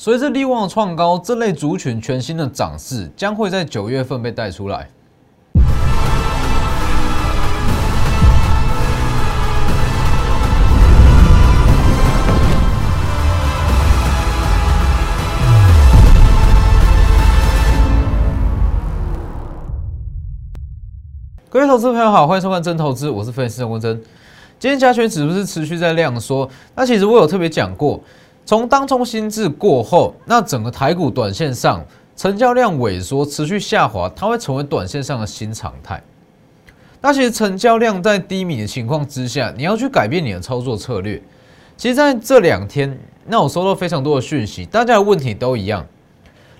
随着利旺的创高，这类族群全新的涨势将会在九月份被带出来。各位投资朋友好，欢迎收看真投资，我是分析师陈文真。今天加权指数是持续在量缩，那其实我有特别讲过，从当冲新制过后，那整个台股短线上成交量萎缩，持续下滑，它会成为短线上的新常态。那其实成交量在低迷的情况之下，你要去改变你的操作策略。其实在这两天，那我收到非常多的讯息，大家的问题都一样。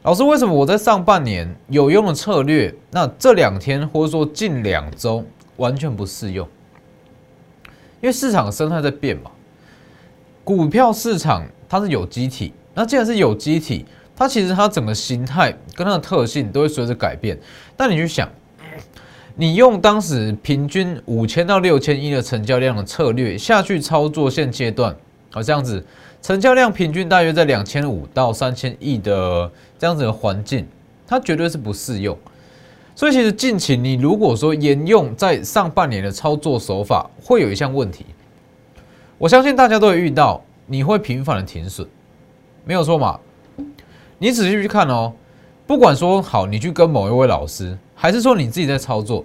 老师，为什么我在上半年有用的策略，那这两天或者说近两周完全不适用？因为市场生态在变嘛，股票市场它是有机体，那既然是有机体，它其实它整个形态跟它的特性都会随着改变。但你去想，你用当时平均五千到六千亿的成交量的策略下去操作，现阶段好这样子。成交量平均大约在两千五到三千亿的这样子的环境，它绝对是不适用。所以其实近期你如果说沿用在上半年的操作手法，会有一项问题。我相信大家都会遇到，你会频繁的停损，没有错嘛？你仔细去看哦，不管说好，你去跟某一位老师，还是说你自己在操作，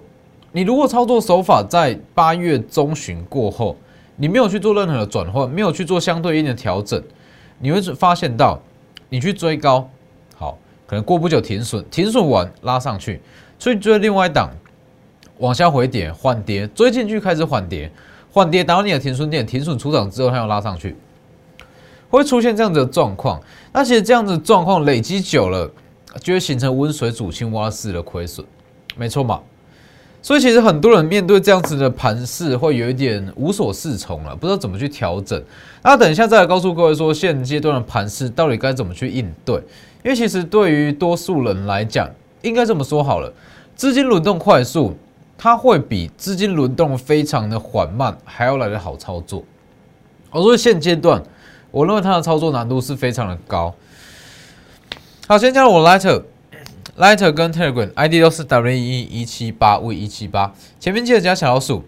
你如果操作手法在八月中旬过后。你没有去做任何的转换，没有去做相对应的调整，你会发现到，你去追高，好，可能过不久停损，停损完拉上去，所以追另外一档，往下回跌缓跌，追进去开始缓跌，缓跌达到你的停损点，停损出场之后它要拉上去，会出现这样子的状况。那其实这样子状况累积久了，就会形成温水煮青蛙式的亏损，没错嘛？所以其实很多人面对这样子的盘势，会有一点无所适从了，不知道怎么去调整。那等一下再来告诉各位说，现阶段的盘势到底该怎么去应对？因为其实对于多数人来讲，应该这么说好了，资金轮动快速，它会比资金轮动非常的缓慢还要来的好操作。我说现阶段，我认为它的操作难度是非常的高。好，先加入我 Lighter。Lighter 跟 Telegram ID 都是 W 一一七八 V 一七八，前面记得加小老鼠。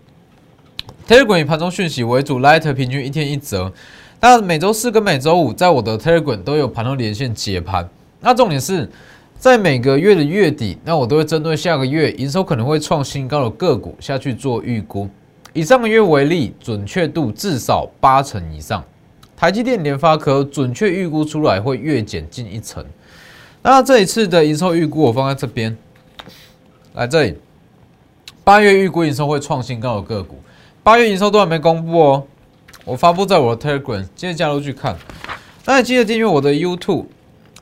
Telegram 以盘中讯息为主，Lighter 平均一天一折。那每周四跟每周五，在我的 Telegram 都有盘中连线解盘。那重点是在每个月的月底，那我都会针对下个月营收可能会创新高的个股下去做预估。以上个月为例，准确度至少八成以上。台积电、联发科准确预估出来会月减近一成。那这一次的营收预估我放在这边，来这里，八月预估营收会创新高的个股，八月营收都还没公布哦，我发布在我的 Telegram，记得加入去看。那记得订阅我的 YouTube，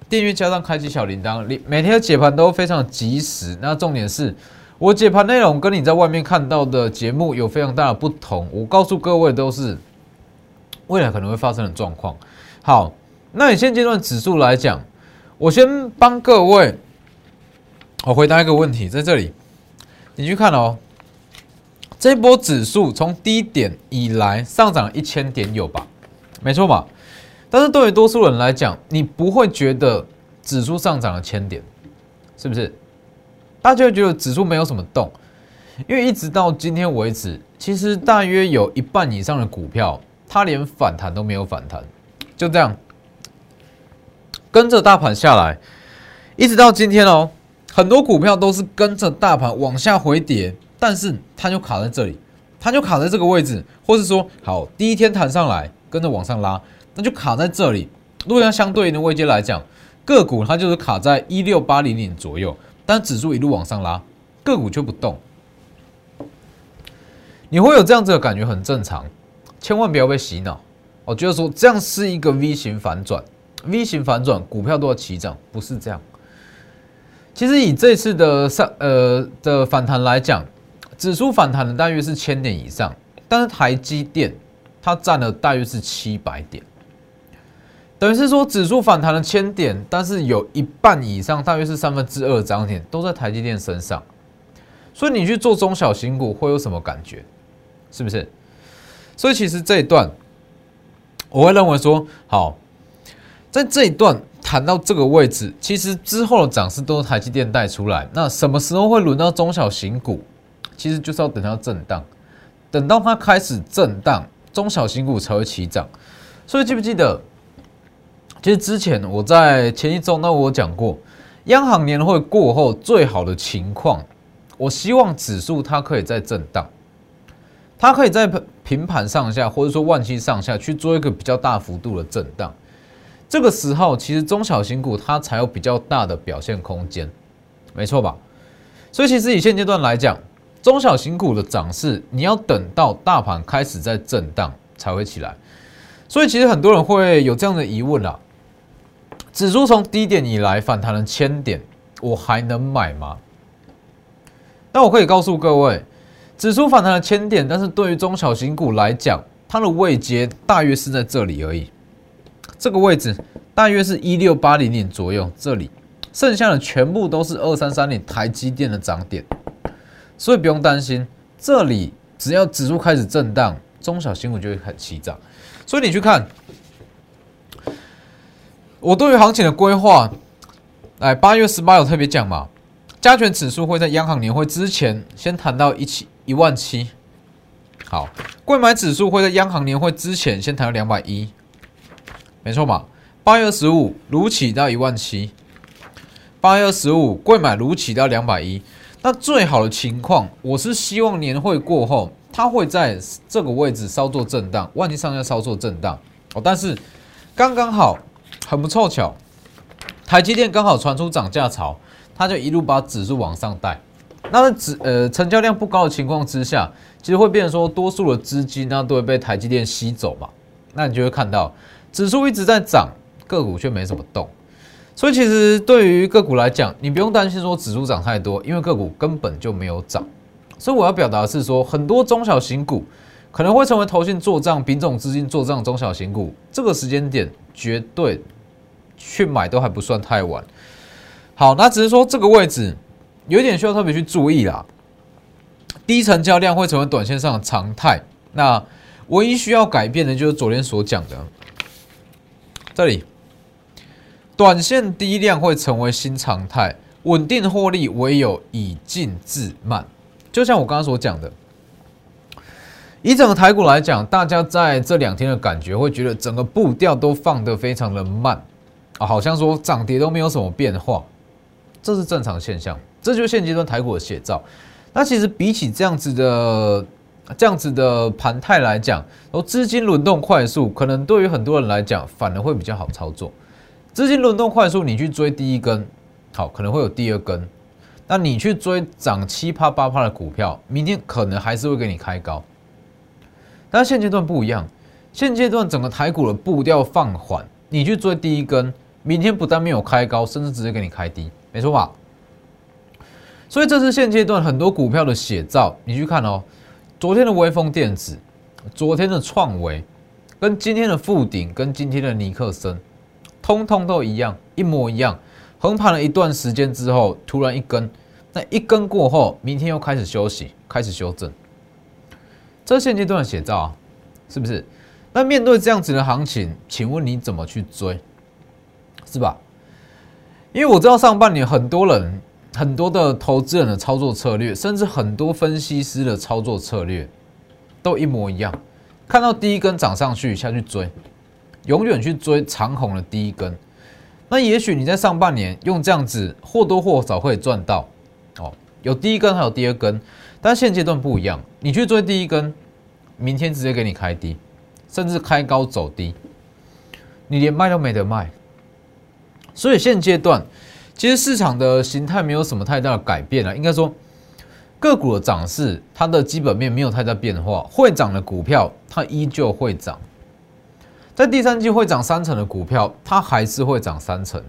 订阅加上开启小铃铛，每每天的解盘都非常及时。那重点是我解盘内容跟你在外面看到的节目有非常大的不同，我告诉各位都是未来可能会发生的状况。好，那你现阶段指数来讲。我先帮各位，我回答一个问题，在这里，你去看哦，这波指数从低点以来上涨一千点有吧？没错吧？但是对于多数人来讲，你不会觉得指数上涨了千点，是不是？大家会觉得指数没有什么动，因为一直到今天为止，其实大约有一半以上的股票，它连反弹都没有反弹，就这样。跟着大盘下来，一直到今天哦，很多股票都是跟着大盘往下回跌，但是它就卡在这里，它就卡在这个位置，或是说好第一天弹上来，跟着往上拉，那就卡在这里。如果要相对应的位阶来讲，个股它就是卡在一六八零零左右，但指数一路往上拉，个股就不动。你会有这样子的感觉，很正常，千万不要被洗脑。我觉得说这样是一个 V 型反转。V 型反转，股票都要齐涨，不是这样。其实以这次的上呃的反弹来讲，指数反弹的大约是千点以上，但是台积电它占了大约是七百点，等于是说指数反弹了千点，但是有一半以上，大约是三分之二涨点都在台积电身上。所以你去做中小型股会有什么感觉？是不是？所以其实这一段我会认为说好。在这一段谈到这个位置，其实之后的涨势都是台积电带出来。那什么时候会轮到中小型股？其实就是要等它震荡，等到它开始震荡，中小型股才会起涨。所以记不记得？其实之前我在前一周，那我讲过，央行年会过后最好的情况，我希望指数它可以在震荡，它可以在平盘上下，或者说万期上下去做一个比较大幅度的震荡。这个时候，其实中小型股它才有比较大的表现空间，没错吧？所以其实以现阶段来讲，中小型股的涨势，你要等到大盘开始在震荡才会起来。所以其实很多人会有这样的疑问啦。指数从低点以来反弹了千点，我还能买吗？那我可以告诉各位，指数反弹了千点，但是对于中小型股来讲，它的位阶大约是在这里而已。这个位置大约是一六八零点左右，这里剩下的全部都是二三三零台积电的涨点，所以不用担心。这里只要指数开始震荡，中小型股就会开始起涨。所以你去看。我对于行情的规划，来八月十八有特别讲嘛？加权指数会在央行年会之前先谈到一起一万七，好，贵买指数会在央行年会之前先谈到两百一，没错嘛？八月十五如起到一万七，八月十五贵买如起到两百一，那最好的情况，我是希望年会过后，它会在这个位置稍作震荡，万期上下稍作震荡哦，但是刚刚好。很不凑巧，台积电刚好传出涨价潮，它就一路把指数往上带。那指呃成交量不高的情况之下，其实会变成说多数的资金呢都会被台积电吸走嘛。那你就会看到指数一直在涨，个股却没怎么动。所以其实对于个股来讲，你不用担心说指数涨太多，因为个股根本就没有涨。所以我要表达的是说，很多中小型股可能会成为投信做账、品种资金做账中小型股，这个时间点绝对。去买都还不算太晚，好，那只是说这个位置有一点需要特别去注意啦。低成交量会成为短线上的常态，那唯一需要改变的就是昨天所讲的，这里。短线低量会成为新常态，稳定获利唯有以静制慢。就像我刚刚所讲的，以整个台股来讲，大家在这两天的感觉会觉得整个步调都放得非常的慢。啊，好像说涨跌都没有什么变化，这是正常现象，这就是现阶段台股的写照。那其实比起这样子的这样子的盘态来讲，然后，资金轮动快速，可能对于很多人来讲反而会比较好操作。资金轮动快速，你去追第一根，好，可能会有第二根。那你去追涨七趴八趴的股票，明天可能还是会给你开高。但现阶段不一样，现阶段整个台股的步调放缓，你去追第一根。明天不但没有开高，甚至直接给你开低，没错吧？所以这是现阶段很多股票的写照。你去看哦，昨天的微风电子，昨天的创维，跟今天的富鼎，跟今天的尼克森，通通都一样，一模一样。横盘了一段时间之后，突然一根，那一根过后，明天又开始休息，开始修正。这现阶段的写照啊，是不是？那面对这样子的行情，请问你怎么去追？是吧？因为我知道上半年很多人、很多的投资人的操作策略，甚至很多分析师的操作策略，都一模一样。看到第一根涨上去下去追，永远去追长红的第一根。那也许你在上半年用这样子或多或少会赚到哦，有第一根还有第二根，但现阶段不一样，你去追第一根，明天直接给你开低，甚至开高走低，你连卖都没得卖。所以现阶段，其实市场的形态没有什么太大的改变了。应该说，个股的涨势，它的基本面没有太大变化。会涨的股票，它依旧会涨。在第三季会涨三成的股票，它还是会涨三成，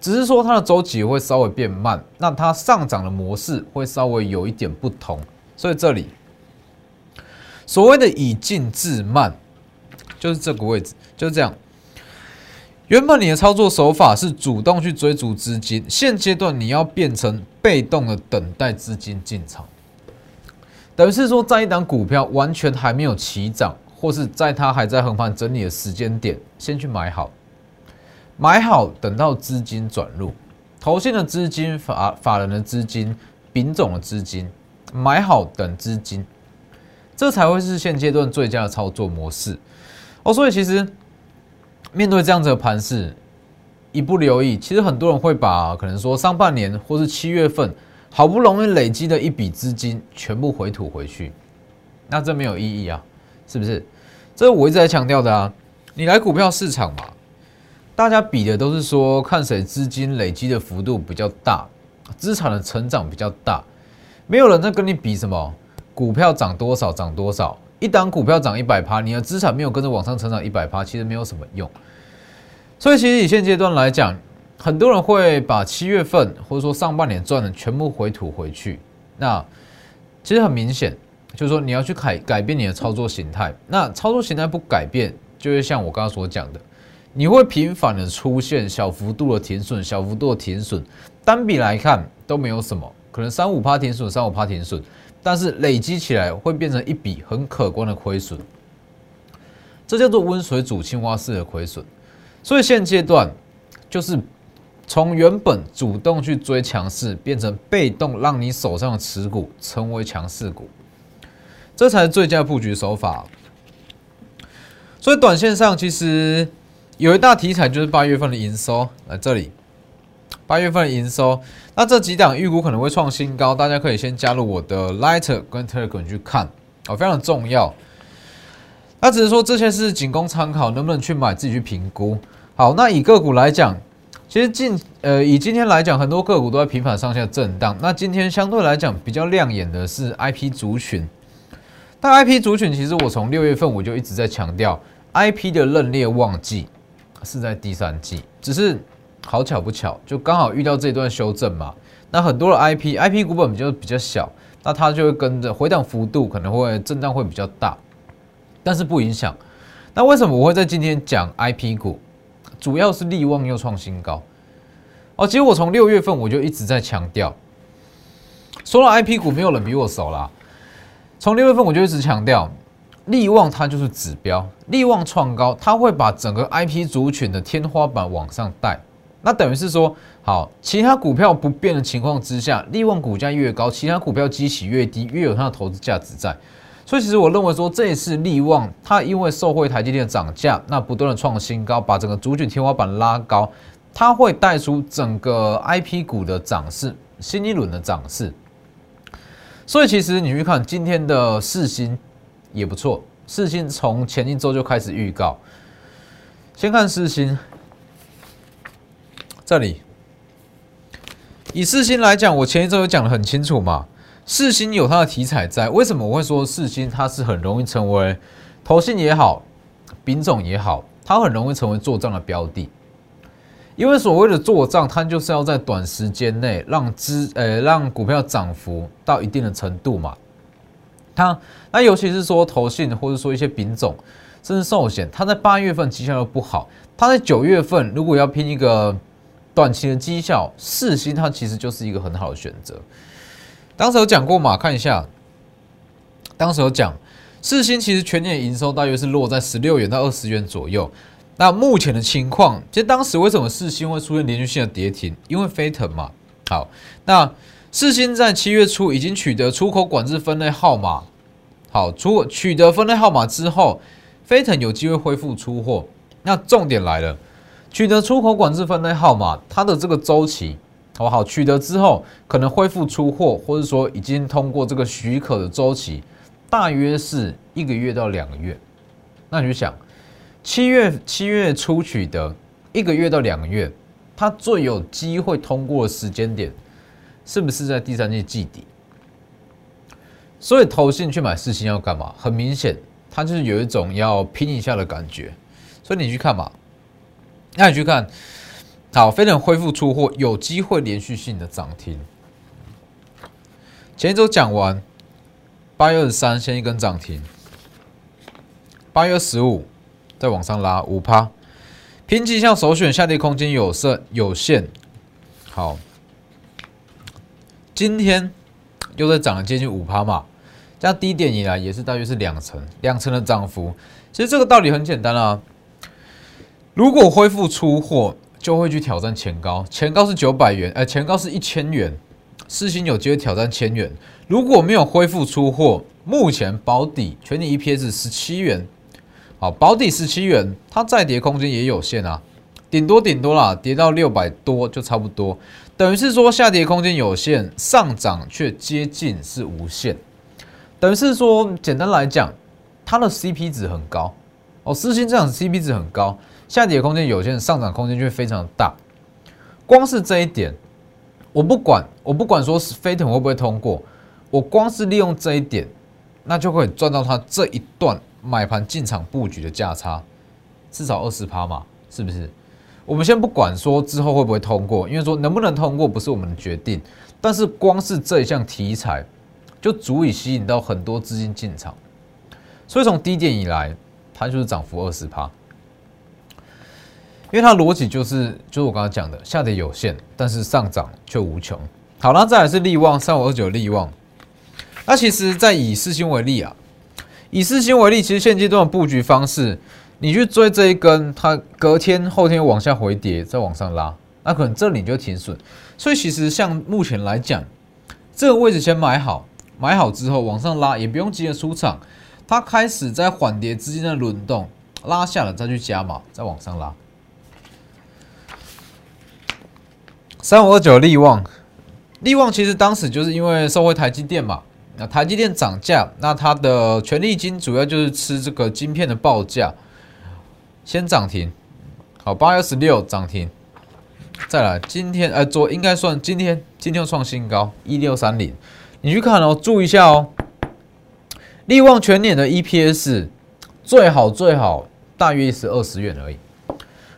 只是说它的周期会稍微变慢，那它上涨的模式会稍微有一点不同。所以这里所谓的以静制慢，就是这个位置，就是这样。原本你的操作手法是主动去追逐资金，现阶段你要变成被动的等待资金进场，等于是说，在一档股票完全还没有起涨，或是在它还在横盘整理的时间点，先去买好，买好，等到资金转入，投信的资金、法法人的资金、丙种的资金，买好等资金，这才会是现阶段最佳的操作模式哦。所以其实面对这样子的盘势，一不留意，其实很多人会把可能说上半年或是七月份好不容易累积的一笔资金全部回吐回去，那这没有意义啊，是不是？这我一直在强调的啊，你来股票市场嘛，大家比的都是说看谁资金累积的幅度比较大，资产的成长比较大，没有人在跟你比什么股票涨多少涨多少，一档股票涨一百趴，你的资产没有跟着往上成长一百趴，其实没有什么用。所以其实以现阶段来讲，很多人会把七月份或者说上半年赚的全部回吐回去，那其实很明显。就是说，你要去改改变你的操作形态。那操作形态不改变，就会像我刚刚所讲的，你会频繁的出现小幅度的停损，小幅度的停损，单笔来看都没有什么，可能三五趴停损，三五趴停损，但是累积起来会变成一笔很可观的亏损。这叫做温水煮青蛙式的亏损。所以现阶段就是从原本主动去追强势，变成被动让你手上的持股成为强势股。这才是最佳布局手法。所以短线上其实有一大题材，就是八月份的营收来这里。八月份营收，那这几档预估可能会创新高，大家可以先加入我的 Lighter 跟 Telegram 去看哦，非常重要。那只是说这些是仅供参考，能不能去买自己去评估。好，那以个股来讲，其实近呃以今天来讲，很多个股都在频繁上下震荡。那今天相对来讲比较亮眼的是 IP 族群。但 I P 族群其实我从六月份我就一直在强调，I P 的认列旺季是在第三季，只是好巧不巧，就刚好遇到这段修正嘛。那很多的 I P I P 股本比较比较小，那它就会跟着回档幅度可能会震荡会比较大，但是不影响。那为什么我会在今天讲 I P 股？主要是利旺又创新高哦。其实我从六月份我就一直在强调，说到 I P 股，没有人比我熟啦。从六月份我就一直强调，利旺它就是指标，利旺创高，它会把整个 I P 族群的天花板往上带。那等于是说，好，其他股票不变的情况之下，利旺股价越高，其他股票基起越低，越有它的投资价值在。所以其实我认为说，这一次利旺它因为受惠台积电涨价，那不断的创新高，把整个主卷天花板拉高，它会带出整个 I P 股的涨势，新一轮的涨势。所以其实你去看今天的四星也不错，四星从前一周就开始预告。先看四星，这里以四星来讲，我前一周有讲的很清楚嘛，四星有它的题材在。为什么我会说四星它是很容易成为投信也好，品种也好，它很容易成为做账的标的。因为所谓的做账，它就是要在短时间内让资呃让股票涨幅到一定的程度嘛。它那尤其是说投信或者说一些品种甚至寿险，它在八月份绩效又不好，它在九月份如果要拼一个短期的绩效，四星它其实就是一个很好的选择。当时有讲过嘛，看一下，当时有讲四星其实全年营收大约是落在十六元到二十元左右。那目前的情况，其实当时为什么四星会出现连续性的跌停？因为飞腾嘛。好，那四星在七月初已经取得出口管制分类号码。好，出取得分类号码之后，飞腾有机会恢复出货。那重点来了，取得出口管制分类号码，它的这个周期，好不好取得之后，可能恢复出货，或者说已经通过这个许可的周期，大约是一个月到两个月。那你就想。七月七月初取得一个月到两个月，它最有机会通过的时间点，是不是在第三季季底？所以投信去买四星要干嘛？很明显，它就是有一种要拼一下的感觉。所以你去看嘛，那你去看，好，飞能恢复出货，有机会连续性的涨停。前一周讲完，八月二十三先一根涨停，八月十五。再往上拉五趴，拼绩效首选下跌空间有限有限。好，今天又在涨了接近五趴嘛，这样低点以来也是大约是两成两成的涨幅。其实这个道理很简单啊，如果恢复出货，就会去挑战前高，前高是九百元，呃，前高是一千元，四星有机会挑战千元。如果没有恢复出货，目前保底全年 EPS 十七元，好，保底十七元，它再跌空间也有限啊，顶多顶多啦，跌到六百多就差不多，等于是说下跌空间有限，上涨却接近是无限，等于是说简单来讲，它的 CP 值很高。哦，四星这样 CP 值很高。下跌空间有限，上涨空间就会非常大。光是这一点，我不管，我不管说是飞腾会不会通过，我光是利用这一点，那就会赚到它这一段买盘进场布局的价差，至少二十趴嘛，是不是？我们先不管说之后会不会通过，因为说能不能通过不是我们的决定，但是光是这一项题材，就足以吸引到很多资金进场。所以从低点以来，它就是涨幅二十趴。因为它逻辑就是，就是我刚刚讲的，下跌有限，但是上涨却无穷。好，那再来是利旺三五二九利旺。那其实，在以四星为例啊，以四星为例，其实现阶段的布局方式，你去追这一根，它隔天、后天往下回跌，再往上拉，那可能这里就停损。所以其实像目前来讲，这个位置先买好，买好之后往上拉，也不用急着出场，它开始在缓跌之间的轮动，拉下了再去加码，再往上拉。三五二九利旺，利旺其实当时就是因为收回台积电嘛，那台积电涨价，那它的权利金主要就是吃这个晶片的报价，先涨停，好八月十六涨停，再来今天呃昨应该算今天今天创新高一六三零，你去看哦，注意一下哦，利旺全年的 EPS 最好最好大约是二十元而已。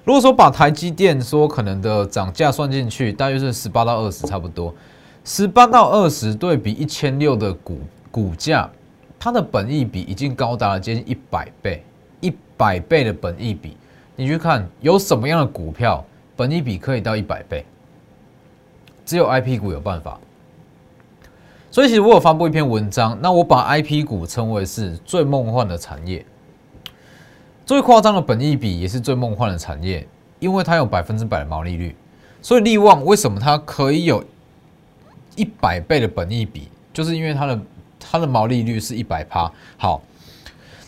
如果说把台积电说可能的涨价算进去，大约是十八到二十，差不多。十八到二十对比一千六的股股价，它的本益比已经高达了接近一百倍，一百倍的本益比，你去看有什么样的股票本益比可以到一百倍？只有 I P 股有办法。所以其实我有发布一篇文章，那我把 I P 股称为是最梦幻的产业。最夸张的本益比也是最梦幻的产业，因为它有百分之百的毛利率。所以利旺为什么它可以有一百倍的本益比，就是因为它的它的毛利率是一百趴。好，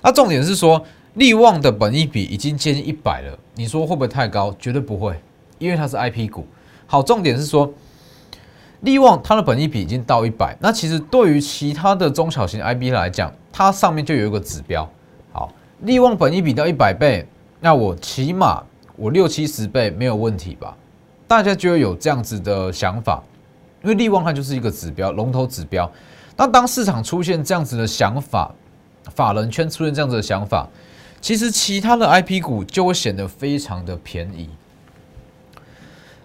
那重点是说利旺的本益比已经接近一百了，你说会不会太高？绝对不会，因为它是 I P 股。好，重点是说利旺它的本益比已经到一百，那其实对于其他的中小型 I B 来讲，它上面就有一个指标。好利旺本一比到一百倍，那我起码我六七十倍没有问题吧？大家就会有这样子的想法，因为利旺它就是一个指标，龙头指标。那当市场出现这样子的想法，法人圈出现这样子的想法，其实其他的 I P 股就会显得非常的便宜。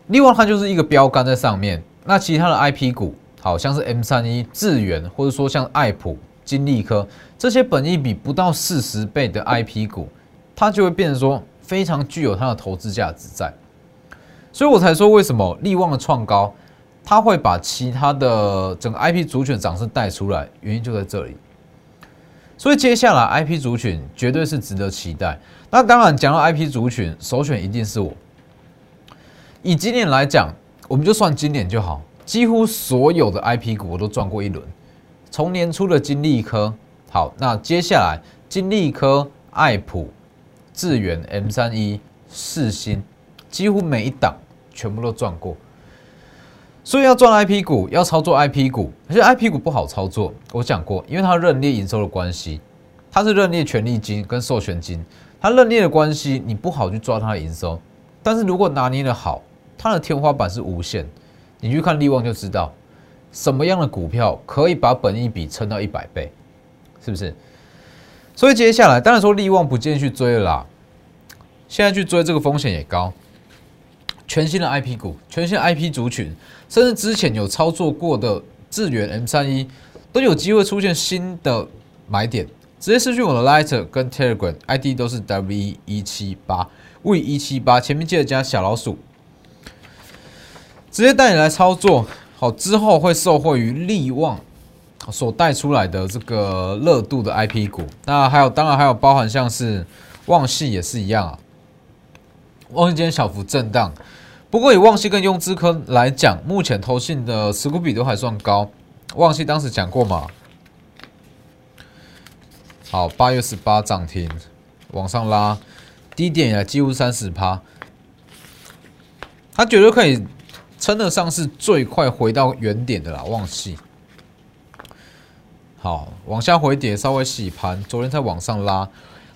利旺它就是一个标杆在上面，那其他的 I P 股，好像是 M 三一、智源，或者说像爱普。金利科这些本益比不到四十倍的 I P 股，它就会变成说非常具有它的投资价值在，所以我才说为什么利旺的创高，它会把其他的整个 I P 主选涨势带出来，原因就在这里。所以接下来 I P 族群绝对是值得期待。那当然讲到 I P 族群，首选一定是我。以今年来讲，我们就算今年就好，几乎所有的 I P 股我都赚过一轮。从年初的金利科，好，那接下来金利科、爱普、智远、M 三一、四星，几乎每一档全部都赚过。所以要赚 I P 股，要操作 I P 股，而且 I P 股不好操作。我讲过，因为它认列营收的关系，它是认列权利金跟授权金，它认列的关系，你不好去抓它的营收。但是如果拿捏的好，它的天花板是无限，你去看利旺就知道。什么样的股票可以把本益比撑到一百倍？是不是？所以接下来当然说利旺不建议去追了啦。现在去追这个风险也高。全新的 I P 股，全新 I P 族群，甚至之前有操作过的智远 M 三一，都有机会出现新的买点。直接私讯我的 Lighter 跟 Telegram I D 都是 W 一七八 V 一七八，前面记得加小老鼠，直接带你来操作。好，之后会受惠于利旺所带出来的这个热度的 I P 股，那还有当然还有包含像是旺系也是一样啊。旺系今天小幅震荡，不过以旺系跟雍资科来讲，目前投信的持股比都还算高。旺系当时讲过嘛，好，八月十八涨停，往上拉，低点也几乎三十趴，它绝对可以称得上是最快回到原点的啦。旺系，好，往下回跌，稍微洗盘，昨天才往上拉。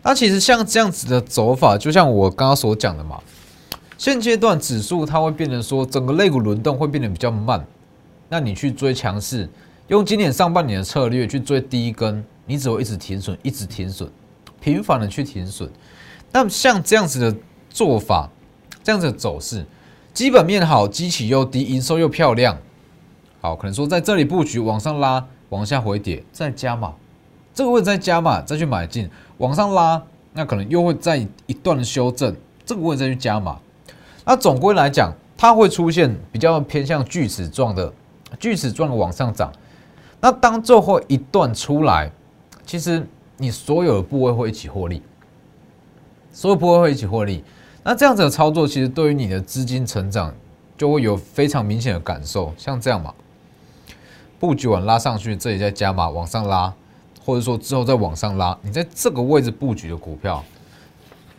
那其实像这样子的走法，就像我刚刚所讲的嘛，现阶段指数它会变成说，整个肋骨轮动会变得比较慢。那你去追强势，用今年上半年的策略去追第一根，你只会一直停损，一直停损，频繁的去停损。那像这样子的做法，这样子的走势，基本面好，基期又低，营收又漂亮，好，可能说在这里布局，往上拉，往下回跌，再加码，这个位置再加码，再去买进。往上拉，那可能又会在一段修正，这个位置再去加码。那总归来讲，它会出现比较偏向锯齿状的锯齿状的往上涨。那当最后一段出来，其实你所有的部位会一起获利，所有部位会一起获利。那这样子的操作，其实对于你的资金成长就会有非常明显的感受。像这样嘛，布局完拉上去，这里再加码往上拉。或者说之后再往上拉，你在这个位置布局的股票，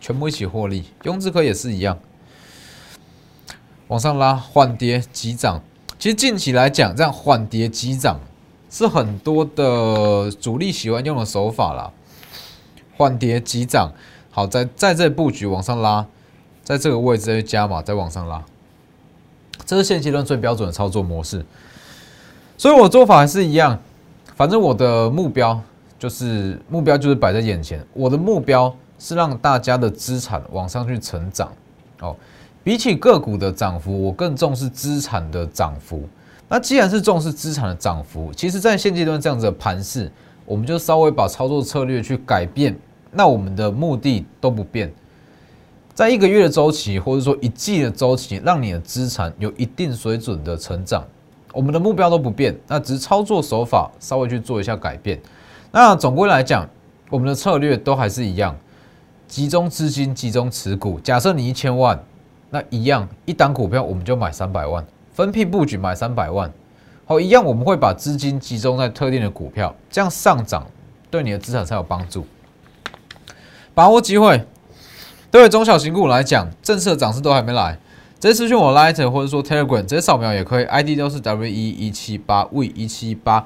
全部一起获利。雍智科也是一样，往上拉换跌急涨。其实近期来讲，这样换跌急涨是很多的主力喜欢用的手法啦。换跌急涨，好在在这布局往上拉，在这个位置再加码再往上拉，这是现阶段最标准的操作模式。所以我做法还是一样，反正我的目标。就是目标就是摆在眼前，我的目标是让大家的资产往上去成长哦。比起个股的涨幅，我更重视资产的涨幅。那既然是重视资产的涨幅，其实在现阶段这样子的盘势，我们就稍微把操作策略去改变，那我们的目的都不变。在一个月的周期，或者说一季的周期，让你的资产有一定水准的成长，我们的目标都不变，那只是操作手法稍微去做一下改变。那总归来讲，我们的策略都还是一样，集中资金，集中持股。假设你一千万，那一样一档股票我们就买三百万，分批布局买三百万。好，一样我们会把资金集中在特定的股票，这样上涨对你的资产才有帮助。把握机会，对中小型股来讲，政策涨势都还没来，直接私讯我 Light 或者说 Telegram，直接扫描也可以，ID 都是 W 一一七八 V 一七八。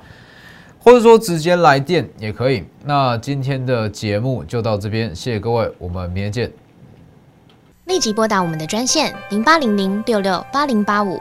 或者说直接来电也可以。那今天的节目就到这边，谢谢各位，我们明天见。立即拨打我们的专线零八零零六六八零八五